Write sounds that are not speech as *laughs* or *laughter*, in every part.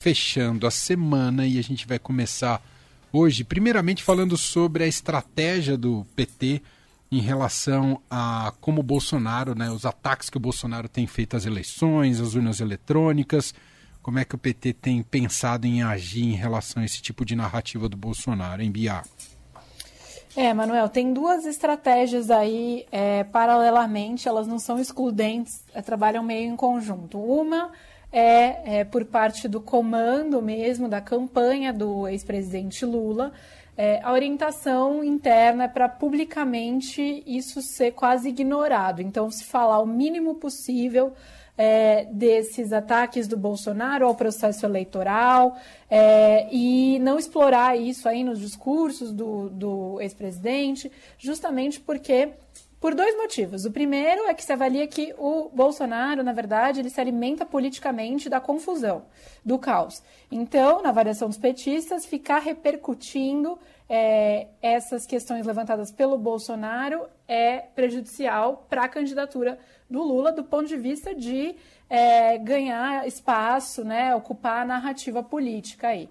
fechando a semana e a gente vai começar hoje, primeiramente falando sobre a estratégia do PT em relação a como o Bolsonaro, né, os ataques que o Bolsonaro tem feito às eleições, às urnas eletrônicas, como é que o PT tem pensado em agir em relação a esse tipo de narrativa do Bolsonaro, em Biá? É, Manuel, tem duas estratégias aí é, paralelamente, elas não são excludentes, é, trabalham meio em conjunto. Uma é, é por parte do comando mesmo da campanha do ex-presidente Lula, é, a orientação interna é para publicamente isso ser quase ignorado. Então, se falar o mínimo possível é, desses ataques do Bolsonaro ao processo eleitoral é, e não explorar isso aí nos discursos do, do ex-presidente, justamente porque por dois motivos. O primeiro é que se avalia que o Bolsonaro, na verdade, ele se alimenta politicamente da confusão, do caos. Então, na variação dos petistas, ficar repercutindo é, essas questões levantadas pelo Bolsonaro é prejudicial para a candidatura do Lula do ponto de vista de é, ganhar espaço, né, ocupar a narrativa política aí.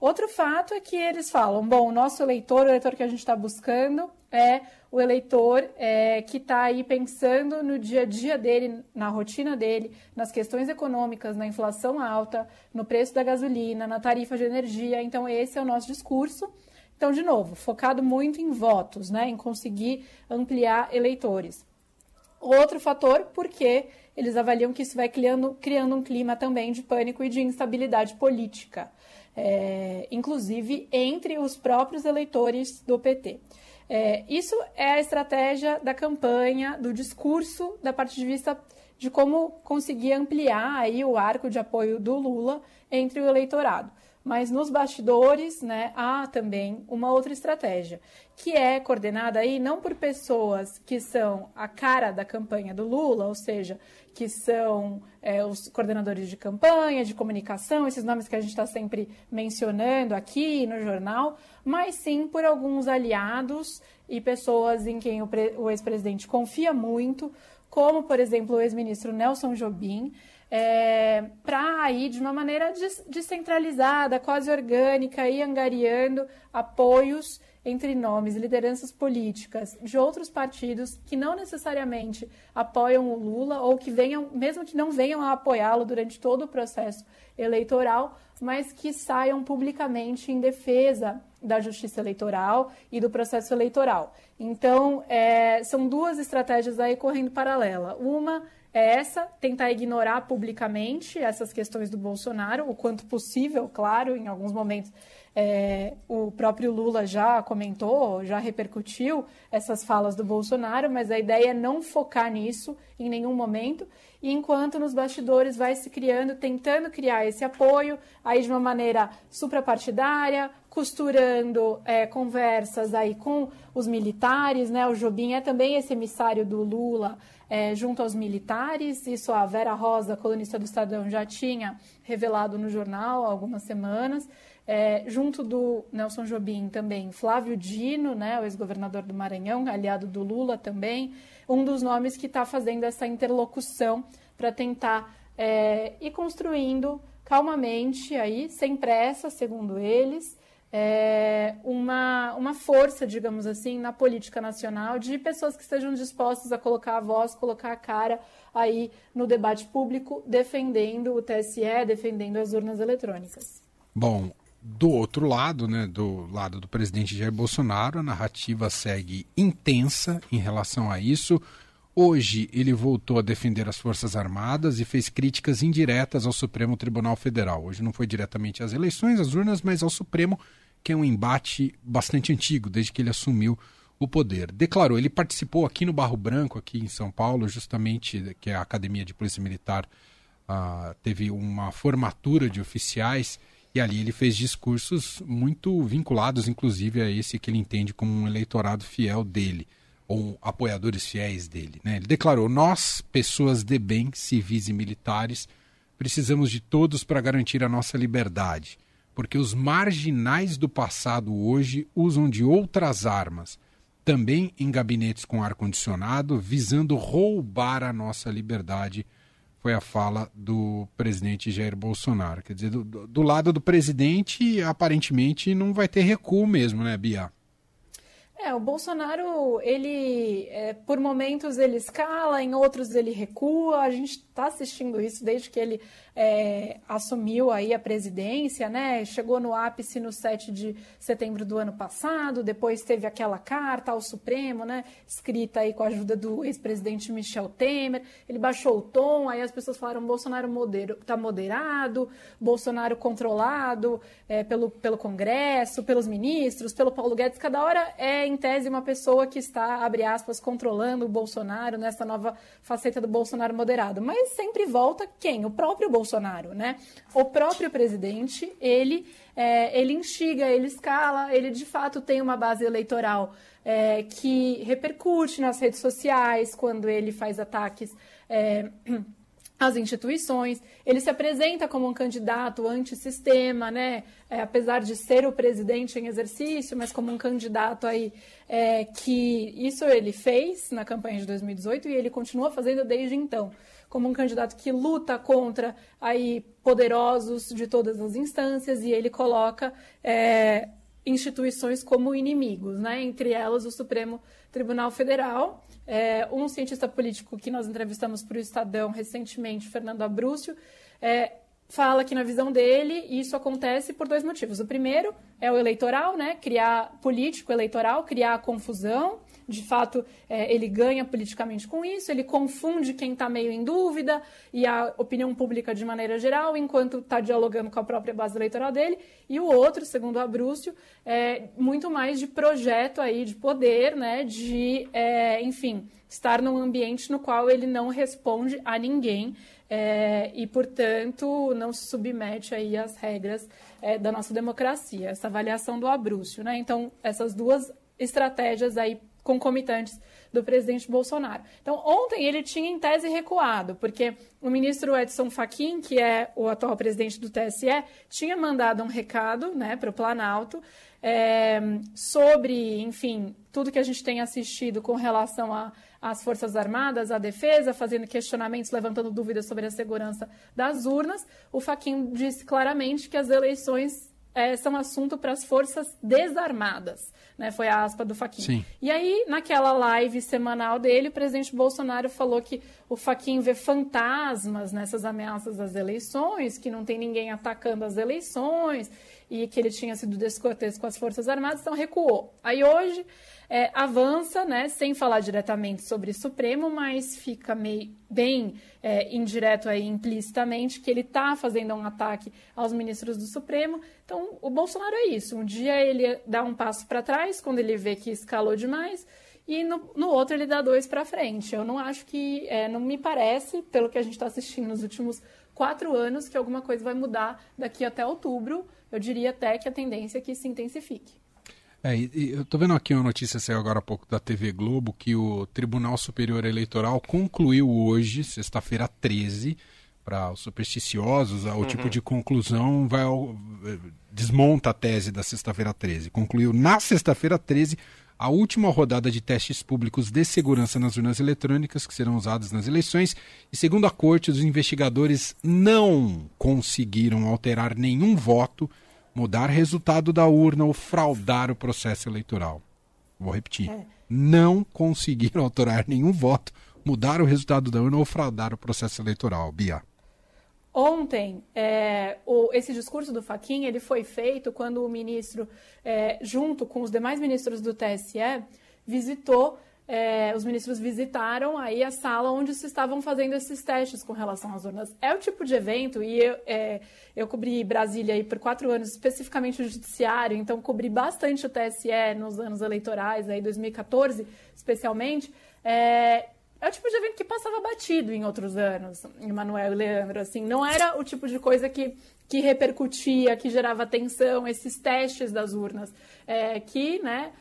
Outro fato é que eles falam, bom, o nosso eleitor, o eleitor que a gente está buscando é o eleitor é, que está aí pensando no dia a dia dele, na rotina dele, nas questões econômicas, na inflação alta, no preço da gasolina, na tarifa de energia. Então, esse é o nosso discurso. Então, de novo, focado muito em votos, né, em conseguir ampliar eleitores. Outro fator, porque eles avaliam que isso vai criando, criando um clima também de pânico e de instabilidade política, é, inclusive entre os próprios eleitores do PT. É, isso é a estratégia da campanha, do discurso, da parte de vista de como conseguir ampliar aí o arco de apoio do Lula entre o eleitorado. Mas nos bastidores, né, há também uma outra estratégia, que é coordenada aí não por pessoas que são a cara da campanha do Lula, ou seja, que são é, os coordenadores de campanha, de comunicação, esses nomes que a gente está sempre mencionando aqui no jornal, mas sim por alguns aliados e pessoas em quem o, o ex-presidente confia muito, como, por exemplo, o ex-ministro Nelson Jobim, é, para ir de uma maneira descentralizada, quase orgânica, e angariando apoios entre nomes lideranças políticas de outros partidos que não necessariamente apoiam o Lula ou que venham, mesmo que não venham a apoiá-lo durante todo o processo eleitoral, mas que saiam publicamente em defesa da justiça eleitoral e do processo eleitoral. Então, é, são duas estratégias aí correndo paralela. Uma é essa, tentar ignorar publicamente essas questões do Bolsonaro, o quanto possível, claro, em alguns momentos é, o próprio Lula já comentou, já repercutiu essas falas do Bolsonaro, mas a ideia é não focar nisso em nenhum momento, e enquanto nos bastidores vai se criando, tentando criar esse apoio, aí de uma maneira suprapartidária, costurando é, conversas aí com os militares, né? O Jobim é também esse emissário do Lula é, junto aos militares. Isso a Vera Rosa, colunista do Estadão, já tinha revelado no jornal há algumas semanas. É, junto do Nelson Jobim também Flávio Dino, né, o ex-governador do Maranhão, aliado do Lula também, um dos nomes que está fazendo essa interlocução para tentar é, ir construindo calmamente aí, sem pressa, segundo eles, é, uma, uma força, digamos assim, na política nacional de pessoas que estejam dispostas a colocar a voz, colocar a cara aí no debate público, defendendo o TSE, defendendo as urnas eletrônicas. Bom, do outro lado, né, do lado do presidente Jair Bolsonaro, a narrativa segue intensa em relação a isso. Hoje ele voltou a defender as Forças Armadas e fez críticas indiretas ao Supremo Tribunal Federal. Hoje não foi diretamente às eleições, às urnas, mas ao Supremo, que é um embate bastante antigo, desde que ele assumiu o poder. Declarou, ele participou aqui no Barro Branco, aqui em São Paulo, justamente, que é a Academia de Polícia Militar, uh, teve uma formatura de oficiais e ali ele fez discursos muito vinculados, inclusive, a esse que ele entende como um eleitorado fiel dele ou apoiadores fiéis dele. Né? Ele declarou: Nós, pessoas de bem, civis e militares, precisamos de todos para garantir a nossa liberdade, porque os marginais do passado hoje usam de outras armas, também em gabinetes com ar-condicionado, visando roubar a nossa liberdade, foi a fala do presidente Jair Bolsonaro. Quer dizer, do, do lado do presidente, aparentemente não vai ter recuo mesmo, né, Bia? É, o Bolsonaro, ele, é, por momentos ele escala, em outros ele recua. A gente está assistindo isso desde que ele é, assumiu aí a presidência, né? Chegou no ápice no 7 de setembro do ano passado, depois teve aquela carta ao Supremo, né? Escrita aí com a ajuda do ex-presidente Michel Temer. Ele baixou o tom, aí as pessoas falaram: Bolsonaro modero, tá moderado, Bolsonaro controlado é, pelo, pelo Congresso, pelos ministros, pelo Paulo Guedes. Cada hora é, em tese, uma pessoa que está, abre aspas, controlando o Bolsonaro nessa nova faceta do Bolsonaro moderado. Mas sempre volta quem? O próprio Bolsonaro. Né? O próprio presidente, ele, é, ele instiga, ele escala, ele de fato tem uma base eleitoral é, que repercute nas redes sociais quando ele faz ataques. É, às instituições, ele se apresenta como um candidato antissistema, né? É, apesar de ser o presidente em exercício, mas como um candidato aí é, que isso ele fez na campanha de 2018 e ele continua fazendo desde então como um candidato que luta contra aí poderosos de todas as instâncias e ele coloca é, instituições como inimigos, né? entre elas o Supremo Tribunal Federal. É, um cientista político que nós entrevistamos para o Estadão recentemente, Fernando Abrúcio, é, fala que na visão dele isso acontece por dois motivos. O primeiro é o eleitoral, né? criar político eleitoral, criar confusão de fato, é, ele ganha politicamente com isso, ele confunde quem está meio em dúvida e a opinião pública de maneira geral, enquanto está dialogando com a própria base eleitoral dele. E o outro, segundo o Abrúcio, é muito mais de projeto aí, de poder, né, de, é, enfim, estar num ambiente no qual ele não responde a ninguém é, e, portanto, não se submete aí às regras é, da nossa democracia. Essa avaliação do Abrúcio, né? Então, essas duas estratégias aí concomitantes do presidente Bolsonaro. Então, ontem ele tinha em tese recuado, porque o ministro Edson Fachin, que é o atual presidente do TSE, tinha mandado um recado né, para o Planalto é, sobre, enfim, tudo que a gente tem assistido com relação às Forças Armadas, à defesa, fazendo questionamentos, levantando dúvidas sobre a segurança das urnas. O Fachin disse claramente que as eleições é, são assunto para as forças desarmadas, né? Foi a aspa do Faquin. E aí, naquela live semanal dele, o presidente Bolsonaro falou que o Faquin vê fantasmas nessas ameaças às eleições, que não tem ninguém atacando as eleições e que ele tinha sido descortês com as Forças Armadas, então recuou. Aí hoje é, avança, né, sem falar diretamente sobre Supremo, mas fica meio, bem é, indireto aí, implicitamente, que ele está fazendo um ataque aos ministros do Supremo. Então, o Bolsonaro é isso. Um dia ele dá um passo para trás, quando ele vê que escalou demais, e no, no outro ele dá dois para frente. Eu não acho que, é, não me parece, pelo que a gente está assistindo nos últimos quatro anos, que alguma coisa vai mudar daqui até outubro eu diria até que a tendência é que se intensifique. É, e, eu estou vendo aqui uma notícia saiu agora há pouco da TV Globo que o Tribunal Superior Eleitoral concluiu hoje, sexta-feira 13, para os supersticiosos, o tipo uhum. tipo de conclusão vai ao, desmonta a tese da sexta-feira 13. Concluiu na sexta-feira 13 a última rodada de testes públicos de segurança nas urnas eletrônicas que serão usadas nas eleições e, segundo a corte, os investigadores não conseguiram alterar nenhum voto, mudar resultado da urna ou fraudar o processo eleitoral. Vou repetir. É. Não conseguiram *laughs* alterar nenhum voto, mudar o resultado da urna ou fraudar o processo eleitoral. Bia. Ontem, é, o, esse discurso do Faquin ele foi feito quando o ministro, é, junto com os demais ministros do TSE, visitou, é, os ministros visitaram aí a sala onde se estavam fazendo esses testes com relação às urnas. É o tipo de evento, e eu, é, eu cobri Brasília aí por quatro anos, especificamente o judiciário, então cobri bastante o TSE nos anos eleitorais, aí 2014 especialmente, é, é o tipo de evento que passava batido em outros anos, Emanuel e Leandro, assim, não era o tipo de coisa que, que repercutia, que gerava tensão, esses testes das urnas, é, que, né,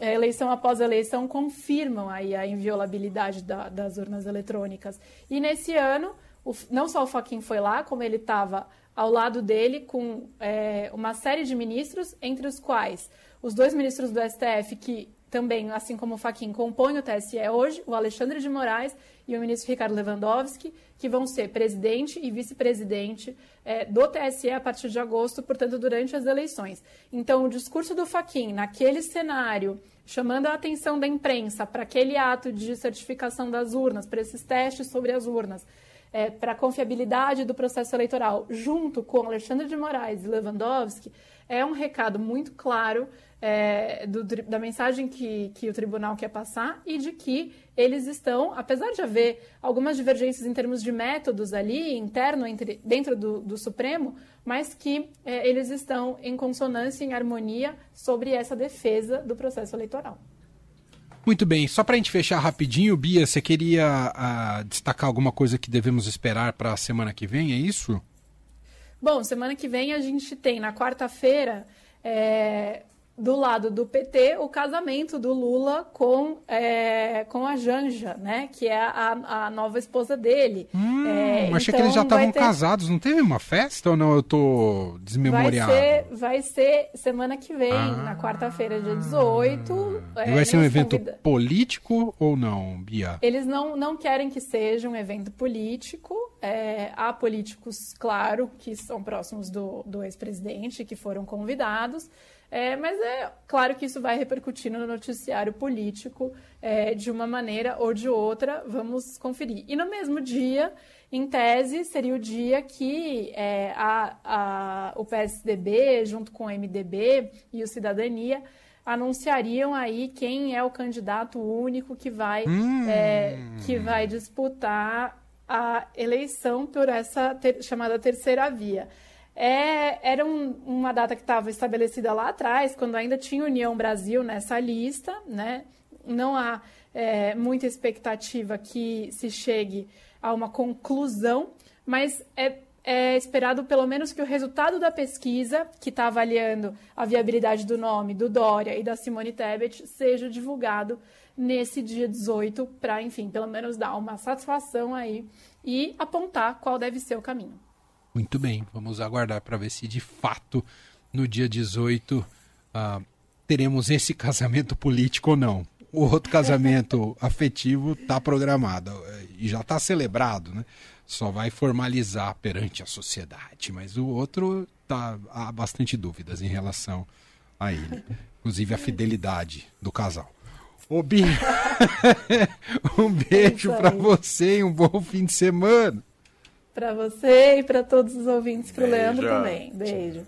eleição após eleição confirmam aí a inviolabilidade da, das urnas eletrônicas. E nesse ano, o, não só o Faquin foi lá, como ele estava ao lado dele com é, uma série de ministros, entre os quais os dois ministros do STF que também, assim como o Faquin, compõem o TSE hoje, o Alexandre de Moraes e o ministro Ricardo Lewandowski, que vão ser presidente e vice-presidente é, do TSE a partir de agosto, portanto, durante as eleições. Então, o discurso do Faquin, naquele cenário, chamando a atenção da imprensa para aquele ato de certificação das urnas, para esses testes sobre as urnas, é, para a confiabilidade do processo eleitoral, junto com Alexandre de Moraes e Lewandowski, é um recado muito claro é, do, da mensagem que, que o tribunal quer passar e de que eles estão, apesar de haver algumas divergências em termos de métodos ali, interno, entre, dentro do, do Supremo, mas que é, eles estão em consonância, em harmonia sobre essa defesa do processo eleitoral. Muito bem, só para a gente fechar rapidinho, Bia, você queria uh, destacar alguma coisa que devemos esperar para a semana que vem, é isso? Bom, semana que vem a gente tem na quarta-feira é, do lado do PT o casamento do Lula com, é, com a Janja, né? Que é a, a nova esposa dele. Hum, é, achei então que eles já estavam ter... casados. Não teve uma festa ou não? Eu tô desmemoriado. Vai ser, vai ser semana que vem, ah, na quarta-feira, dia 18. É, vai ser um evento convida... político ou não, Bia? Eles não, não querem que seja um evento político. É, há políticos, claro, que são próximos do, do ex-presidente, que foram convidados. É, mas é claro que isso vai repercutir no noticiário político é, de uma maneira ou de outra, vamos conferir. E no mesmo dia, em tese, seria o dia que é, a, a, o PSDB, junto com o MDB e o Cidadania, anunciariam aí quem é o candidato único que vai, hum. é, que vai disputar a eleição por essa ter, chamada terceira via é, era um, uma data que estava estabelecida lá atrás, quando ainda tinha União Brasil nessa lista, né? Não há é, muita expectativa que se chegue a uma conclusão, mas é, é esperado pelo menos que o resultado da pesquisa, que está avaliando a viabilidade do nome do Dória e da Simone Tebet, seja divulgado nesse dia 18, para, enfim, pelo menos dar uma satisfação aí e apontar qual deve ser o caminho. Muito bem, vamos aguardar para ver se de fato no dia 18 uh, ah, teremos esse *laughs* casamento político ou não. O outro casamento *laughs* afetivo está programado e já está celebrado, né? Só vai formalizar perante a sociedade, mas o outro tá, há bastante dúvidas em relação a ele, inclusive a fidelidade do casal. Ô Bim, *laughs* um beijo para você e um bom fim de semana para você e para todos os ouvintes, para o Leandro também. Beijo.